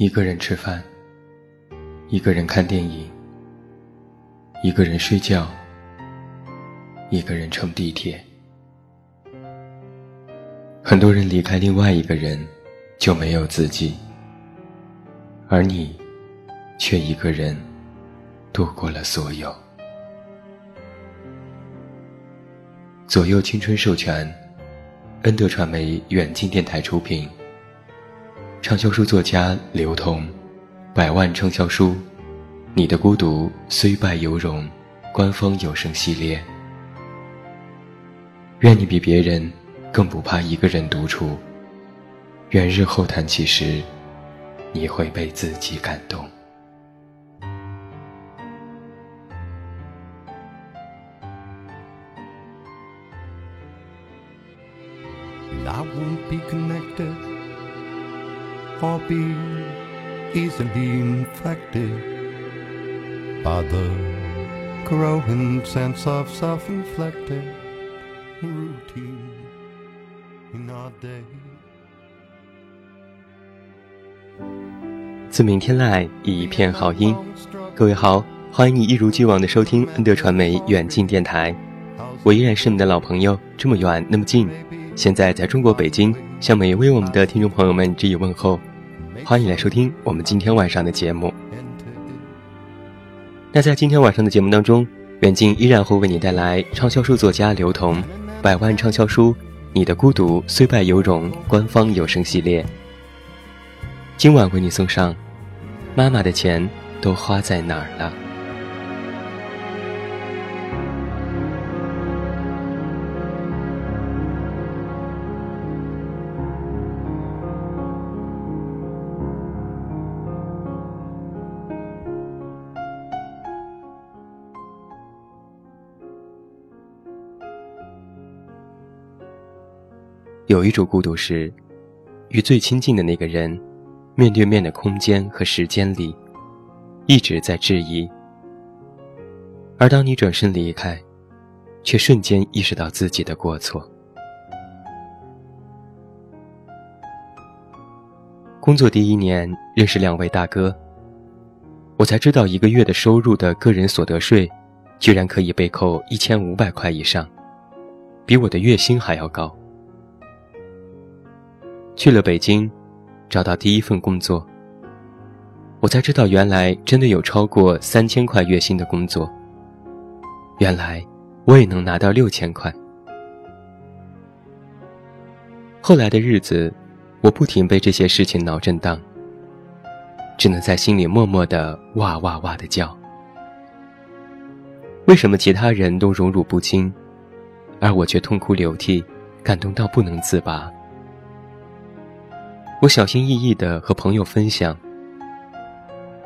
一个人吃饭，一个人看电影，一个人睡觉，一个人乘地铁。很多人离开另外一个人，就没有自己，而你，却一个人度过了所有。左右青春授权，恩德传媒远近电台出品。畅销书作家刘同，百万畅销书《你的孤独虽败犹荣》官方有声系列。愿你比别人更不怕一个人独处。愿日后谈起时，你会被自己感动。For be 自明天籁，一片好音。各位好，欢迎你一如既往的收听恩德传媒远近电台。我依然是你的老朋友，这么远那么近。现在在中国北京，向每一位我们的听众朋友们致以问候。欢迎来收听我们今天晚上的节目。那在今天晚上的节目当中，远近依然会为你带来畅销书作家刘同百万畅销书《你的孤独虽败犹荣》官方有声系列。今晚为你送上《妈妈的钱都花在哪儿了》。有一种孤独是，与最亲近的那个人，面对面的空间和时间里，一直在质疑。而当你转身离开，却瞬间意识到自己的过错。工作第一年认识两位大哥，我才知道一个月的收入的个人所得税，居然可以被扣一千五百块以上，比我的月薪还要高。去了北京，找到第一份工作，我才知道原来真的有超过三千块月薪的工作。原来我也能拿到六千块。后来的日子，我不停被这些事情脑震荡，只能在心里默默的哇哇哇的叫。为什么其他人都荣辱不惊，而我却痛哭流涕，感动到不能自拔？我小心翼翼地和朋友分享，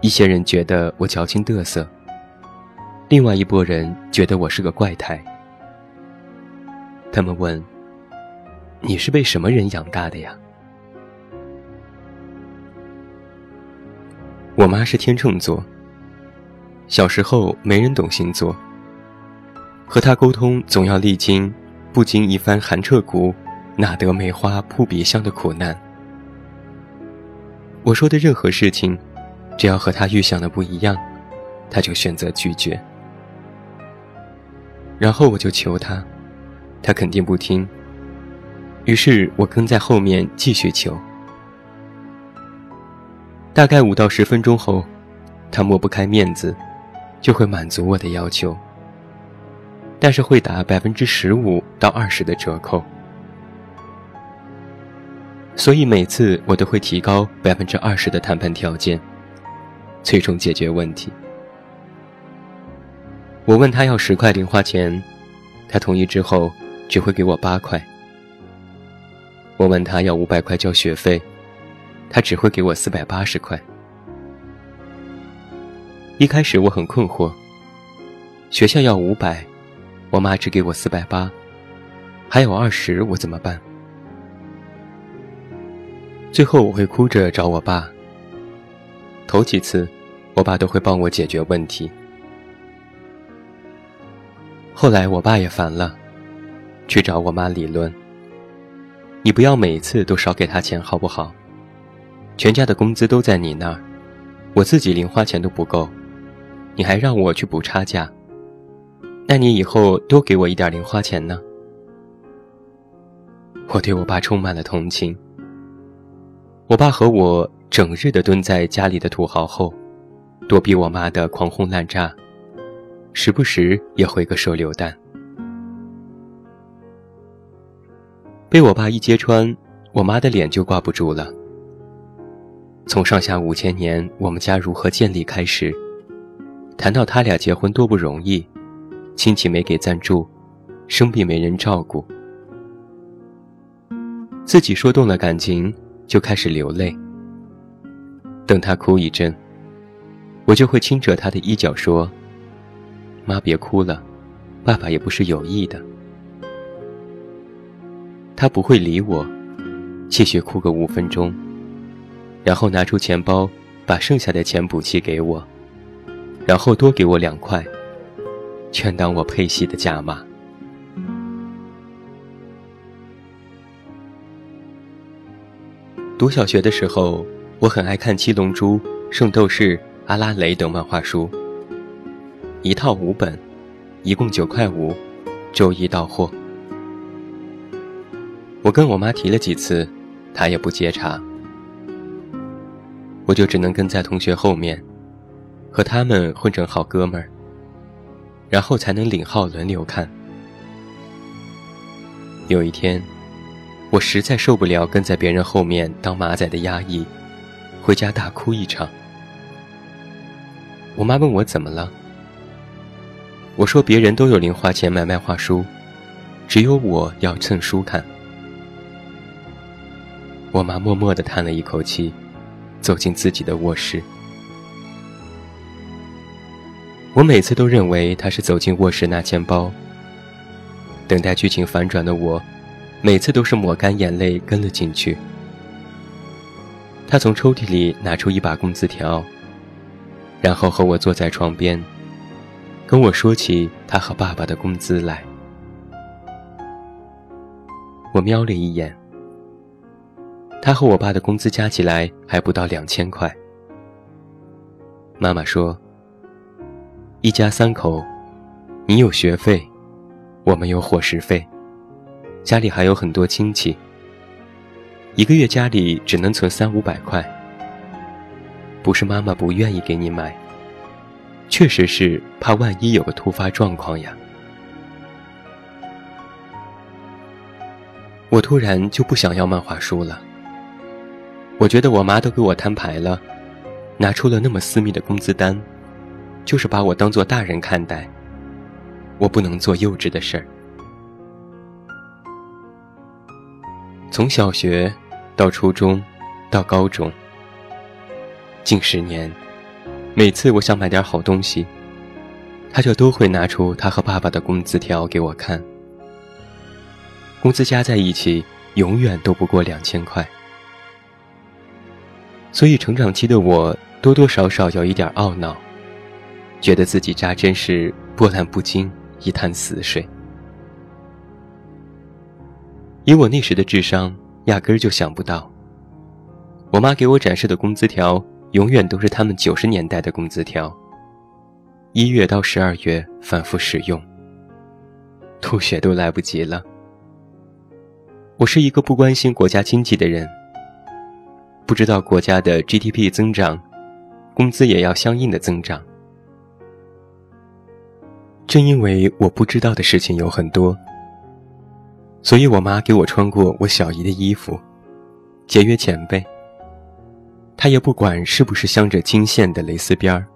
一些人觉得我矫情得瑟，另外一拨人觉得我是个怪胎。他们问：“你是被什么人养大的呀？”我妈是天秤座，小时候没人懂星座，和她沟通总要历经不经一番寒彻骨，哪得梅花扑鼻香的苦难。我说的任何事情，只要和他预想的不一样，他就选择拒绝。然后我就求他，他肯定不听。于是我跟在后面继续求。大概五到十分钟后，他抹不开面子，就会满足我的要求，但是会打百分之十五到二十的折扣。所以每次我都会提高百分之二十的谈判条件，最终解决问题。我问他要十块零花钱，他同意之后只会给我八块。我问他要五百块交学费，他只会给我四百八十块。一开始我很困惑，学校要五百，我妈只给我四百八，还有二十，我怎么办？最后我会哭着找我爸。头几次，我爸都会帮我解决问题。后来我爸也烦了，去找我妈理论。你不要每次都少给他钱好不好？全家的工资都在你那儿，我自己零花钱都不够，你还让我去补差价。那你以后多给我一点零花钱呢？我对我爸充满了同情。我爸和我整日的蹲在家里的土豪后，躲避我妈的狂轰滥炸，时不时也回个手榴弹。被我爸一揭穿，我妈的脸就挂不住了。从上下五千年我们家如何建立开始，谈到他俩结婚多不容易，亲戚没给赞助，生病没人照顾，自己说动了感情就开始流泪。等他哭一阵，我就会轻扯他的衣角说：“妈别哭了，爸爸也不是有意的。”他不会理我，继续哭个五分钟。然后拿出钱包，把剩下的钱补齐给我，然后多给我两块，全当我配戏的价码。读小学的时候，我很爱看《七龙珠》《圣斗士》《阿拉蕾》等漫画书，一套五本，一共九块五，周一到货。我跟我妈提了几次，她也不接茬。我就只能跟在同学后面，和他们混成好哥们儿，然后才能领号轮流看。有一天，我实在受不了跟在别人后面当马仔的压抑，回家大哭一场。我妈问我怎么了，我说别人都有零花钱买漫画书，只有我要蹭书看。我妈默默地叹了一口气。走进自己的卧室，我每次都认为她是走进卧室拿钱包。等待剧情反转的我，每次都是抹干眼泪跟了进去。他从抽屉里拿出一把工资条，然后和我坐在床边，跟我说起他和爸爸的工资来。我瞄了一眼。他和我爸的工资加起来还不到两千块。妈妈说：“一家三口，你有学费，我们有伙食费，家里还有很多亲戚。一个月家里只能存三五百块。不是妈妈不愿意给你买，确实是怕万一有个突发状况呀。”我突然就不想要漫画书了。我觉得我妈都给我摊牌了，拿出了那么私密的工资单，就是把我当做大人看待。我不能做幼稚的事儿。从小学到初中，到高中，近十年，每次我想买点好东西，他就都会拿出他和爸爸的工资条给我看。工资加在一起，永远都不过两千块。所以，成长期的我多多少少有一点懊恼，觉得自己扎针时波澜不惊，一潭死水。以我那时的智商，压根儿就想不到，我妈给我展示的工资条，永远都是他们九十年代的工资条，一月到十二月反复使用，吐血都来不及了。我是一个不关心国家经济的人。不知道国家的 GDP 增长，工资也要相应的增长。正因为我不知道的事情有很多，所以我妈给我穿过我小姨的衣服，节约钱呗。她也不管是不是镶着金线的蕾丝边儿，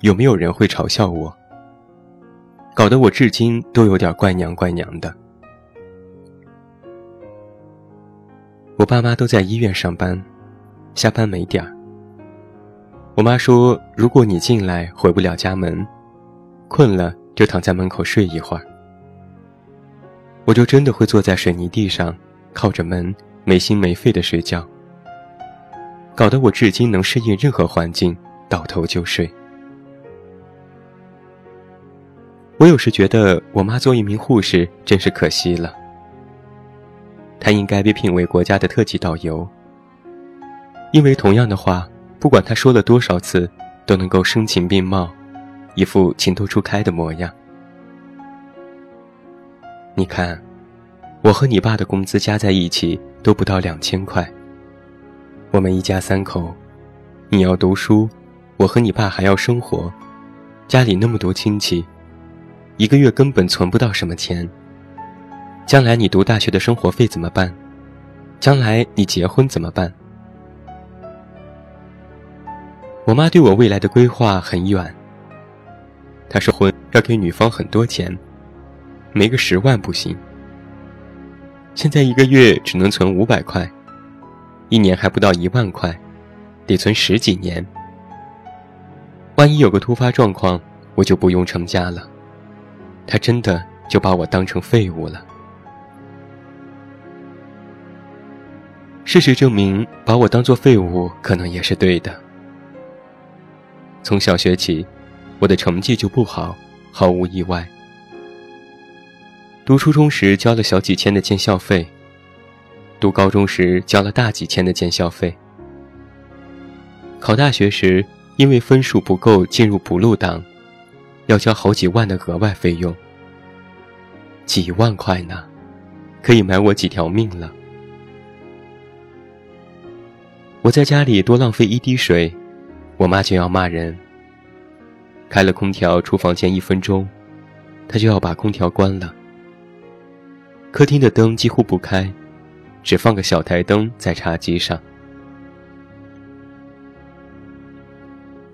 有没有人会嘲笑我，搞得我至今都有点怪娘怪娘的。我爸妈都在医院上班。下班没点儿，我妈说：“如果你进来回不了家门，困了就躺在门口睡一会儿。”我就真的会坐在水泥地上，靠着门，没心没肺的睡觉，搞得我至今能适应任何环境，倒头就睡。我有时觉得我妈做一名护士真是可惜了，她应该被聘为国家的特级导游。因为同样的话，不管他说了多少次，都能够声情并茂，一副情窦初开的模样。你看，我和你爸的工资加在一起都不到两千块。我们一家三口，你要读书，我和你爸还要生活，家里那么多亲戚，一个月根本存不到什么钱。将来你读大学的生活费怎么办？将来你结婚怎么办？我妈对我未来的规划很远。她说婚要给女方很多钱。没个十万不行。现在一个月只能存五百块，一年还不到一万块，得存十几年。万一有个突发状况，我就不用成家了。他真的就把我当成废物了。事实证明，把我当做废物可能也是对的。从小学起，我的成绩就不好，毫无意外。读初中时交了小几千的建校费，读高中时交了大几千的建校费，考大学时因为分数不够进入补录档，要交好几万的额外费用。几万块呢，可以买我几条命了。我在家里多浪费一滴水，我妈就要骂人。开了空调出房间一分钟，她就要把空调关了。客厅的灯几乎不开，只放个小台灯在茶几上。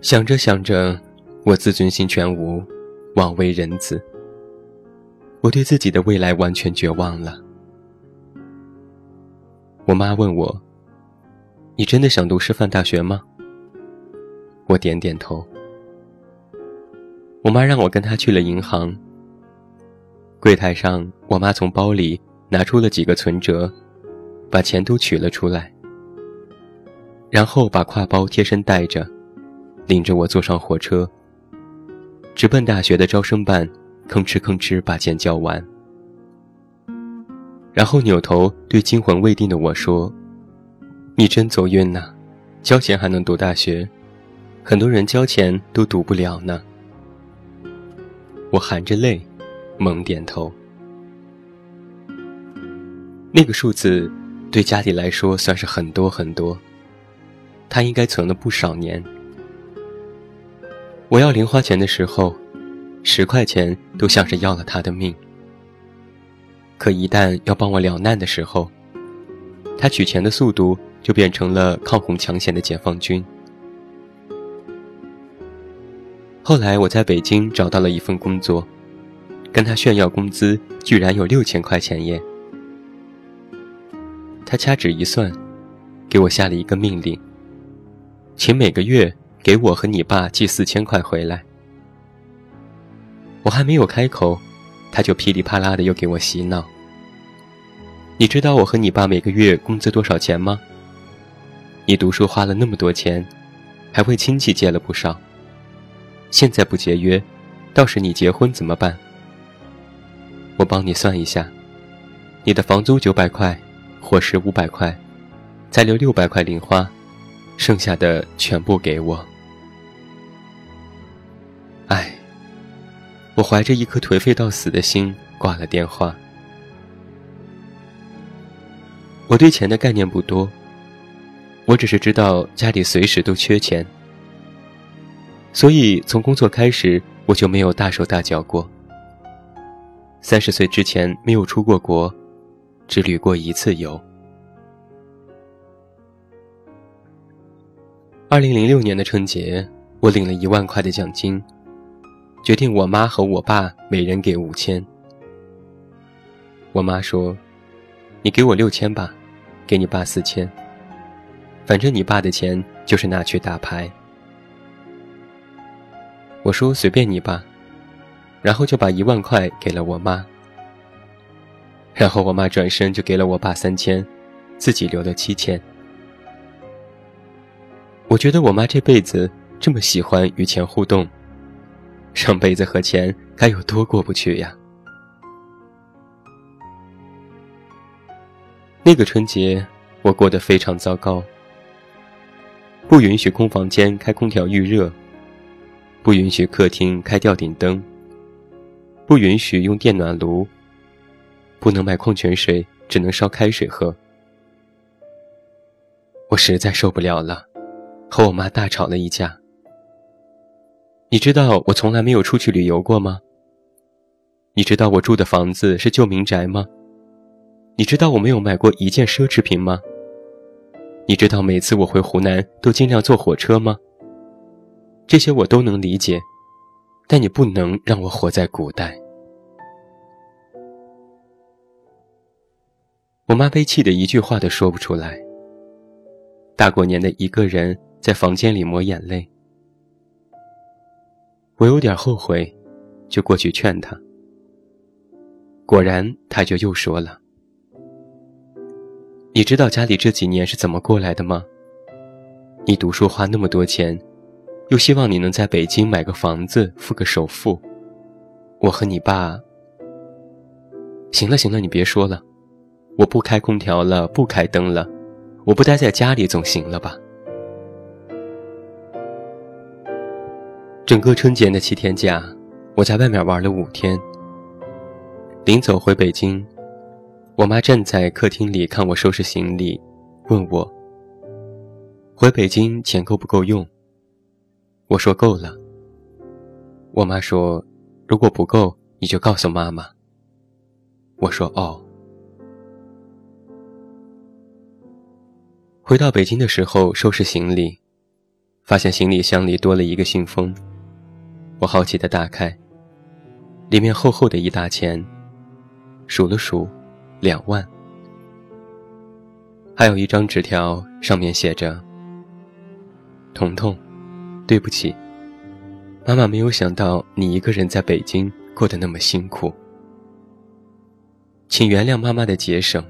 想着想着，我自尊心全无，枉为人子。我对自己的未来完全绝望了。我妈问我：“你真的想读师范大学吗？”我点点头。我妈让我跟她去了银行。柜台上，我妈从包里拿出了几个存折，把钱都取了出来，然后把挎包贴身带着，领着我坐上火车，直奔大学的招生办，吭哧吭哧把钱交完，然后扭头对惊魂未定的我说：“你真走运呐，交钱还能读大学，很多人交钱都读不了呢。”我含着泪。猛点头。那个数字，对家里来说算是很多很多。他应该存了不少年。我要零花钱的时候，十块钱都像是要了他的命。可一旦要帮我了难的时候，他取钱的速度就变成了抗洪抢险的解放军。后来我在北京找到了一份工作。跟他炫耀工资居然有六千块钱耶！他掐指一算，给我下了一个命令，请每个月给我和你爸寄四千块回来。我还没有开口，他就噼里啪啦的又给我洗脑。你知道我和你爸每个月工资多少钱吗？你读书花了那么多钱，还为亲戚借了不少。现在不节约，到时你结婚怎么办？我帮你算一下，你的房租九百块，伙食五百块，再留六百块零花，剩下的全部给我。唉，我怀着一颗颓废到死的心挂了电话。我对钱的概念不多，我只是知道家里随时都缺钱，所以从工作开始我就没有大手大脚过。三十岁之前没有出过国，只旅过一次游。二零零六年的春节，我领了一万块的奖金，决定我妈和我爸每人给五千。我妈说：“你给我六千吧，给你爸四千，反正你爸的钱就是拿去打牌。”我说：“随便你吧。”然后就把一万块给了我妈，然后我妈转身就给了我爸三千，自己留了七千。我觉得我妈这辈子这么喜欢与钱互动，上辈子和钱该有多过不去呀！那个春节我过得非常糟糕，不允许空房间开空调预热，不允许客厅开吊顶灯，不允许用电暖炉，不能买矿泉水，只能烧开水喝。我实在受不了了，和我妈大吵了一架。你知道我从来没有出去旅游过吗？你知道我住的房子是旧民宅吗？你知道我没有买过一件奢侈品吗？你知道每次我回湖南都尽量坐火车吗？这些我都能理解，但你不能让我活在古代。我妈被气得一句话都说不出来。大过年的一个人在房间里抹眼泪，我有点后悔，就过去劝她。果然，她就又说了：“你知道家里这几年是怎么过来的吗？你读书花那么多钱，又希望你能在北京买个房子，付个首付。我和你爸……行了行了，你别说了，我不开空调了，不开灯了。”我不待在家里总行了吧？整个春节的七天假，我在外面玩了五天。临走回北京，我妈站在客厅里看我收拾行李，问我：“回北京钱够不够用？”我说：“够了。”我妈说：“如果不够，你就告诉妈妈。”我说：“哦。”回到北京的时候，收拾行李，发现行李箱里多了一个信封。我好奇的打开，里面厚厚的一沓钱，数了数，两万。还有一张纸条，上面写着：“彤彤，对不起，妈妈没有想到你一个人在北京过得那么辛苦，请原谅妈妈的节省。”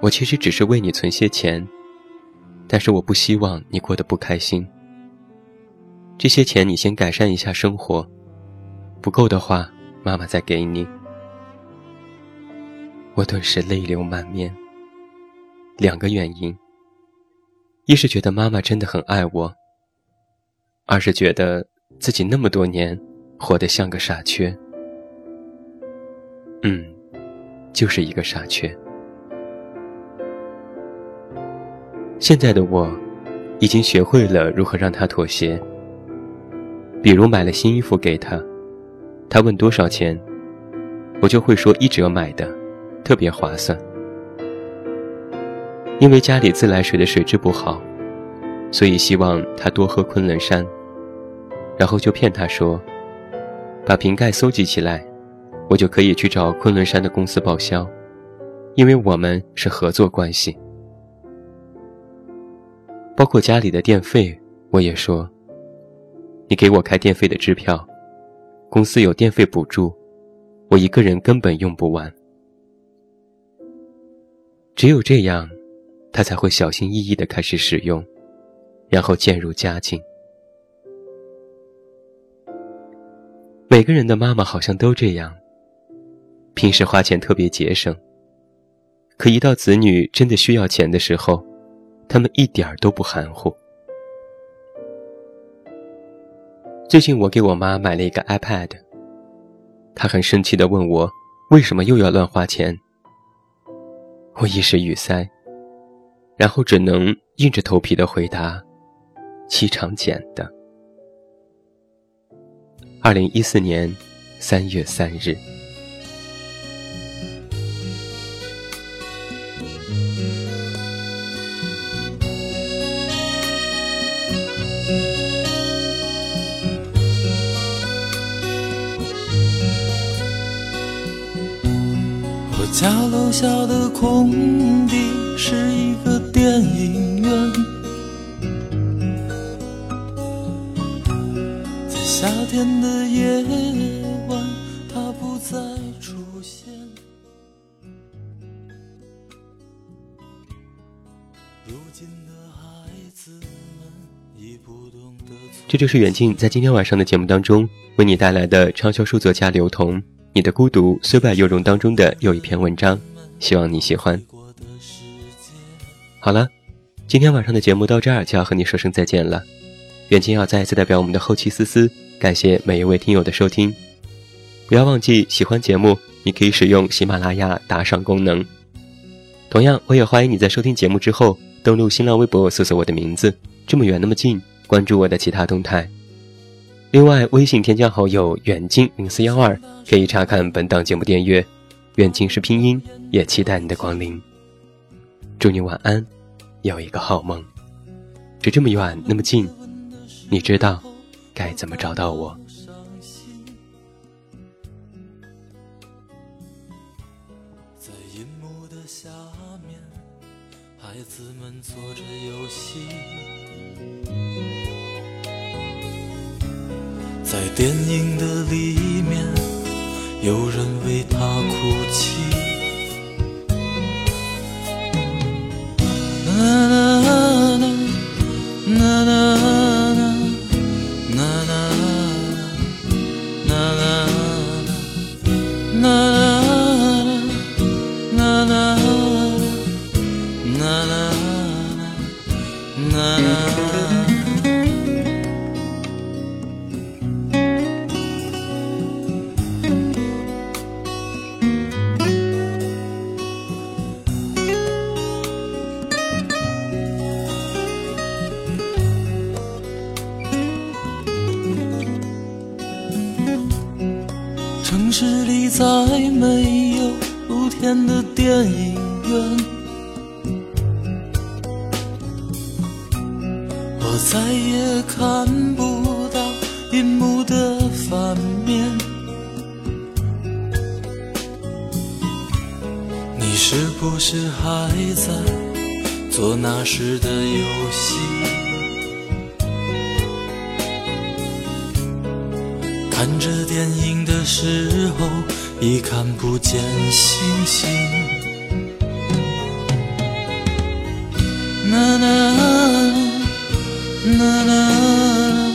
我其实只是为你存些钱，但是我不希望你过得不开心。这些钱你先改善一下生活，不够的话，妈妈再给你。我顿时泪流满面。两个原因：一是觉得妈妈真的很爱我；二是觉得自己那么多年活得像个傻缺。嗯，就是一个傻缺。现在的我，已经学会了如何让他妥协。比如买了新衣服给他，他问多少钱，我就会说一折买的，特别划算。因为家里自来水的水质不好，所以希望他多喝昆仑山，然后就骗他说，把瓶盖搜集起来，我就可以去找昆仑山的公司报销，因为我们是合作关系。包括家里的电费，我也说。你给我开电费的支票，公司有电费补助，我一个人根本用不完。只有这样，他才会小心翼翼地开始使用，然后渐入佳境。每个人的妈妈好像都这样，平时花钱特别节省，可一到子女真的需要钱的时候。他们一点儿都不含糊。最近我给我妈买了一个 iPad，她很生气的问我为什么又要乱花钱。我一时语塞，然后只能硬着头皮的回答：“气场捡的。”二零一四年三月三日。我家楼下的空地是一个电影院，夏天的夜晚，它不再出现。如今的孩子们已不懂得。这就是远近在今天晚上的节目当中为你带来的畅销书作家刘同。你的孤独虽败犹荣当中的又一篇文章，希望你喜欢。好了，今天晚上的节目到这儿就要和你说声再见了。远近要再一次代表我们的后期思思，感谢每一位听友的收听。不要忘记喜欢节目，你可以使用喜马拉雅打赏功能。同样，我也欢迎你在收听节目之后登录新浪微博搜索我的名字，这么远那么近，关注我的其他动态。另外，微信添加好友远近零四幺二，可以查看本档节目订阅。远近是拼音，也期待你的光临。祝你晚安。有一个好梦，只这么远那么近，你知道该怎么找到我？在银幕的下面，孩子们做着游戏；在电影的里面，有人为他哭里再没有露天的电影院，我再也看不到银幕的反面。你是不是还在做那时的游戏？看着电影的时候，已看不见星星。啦啦啦啦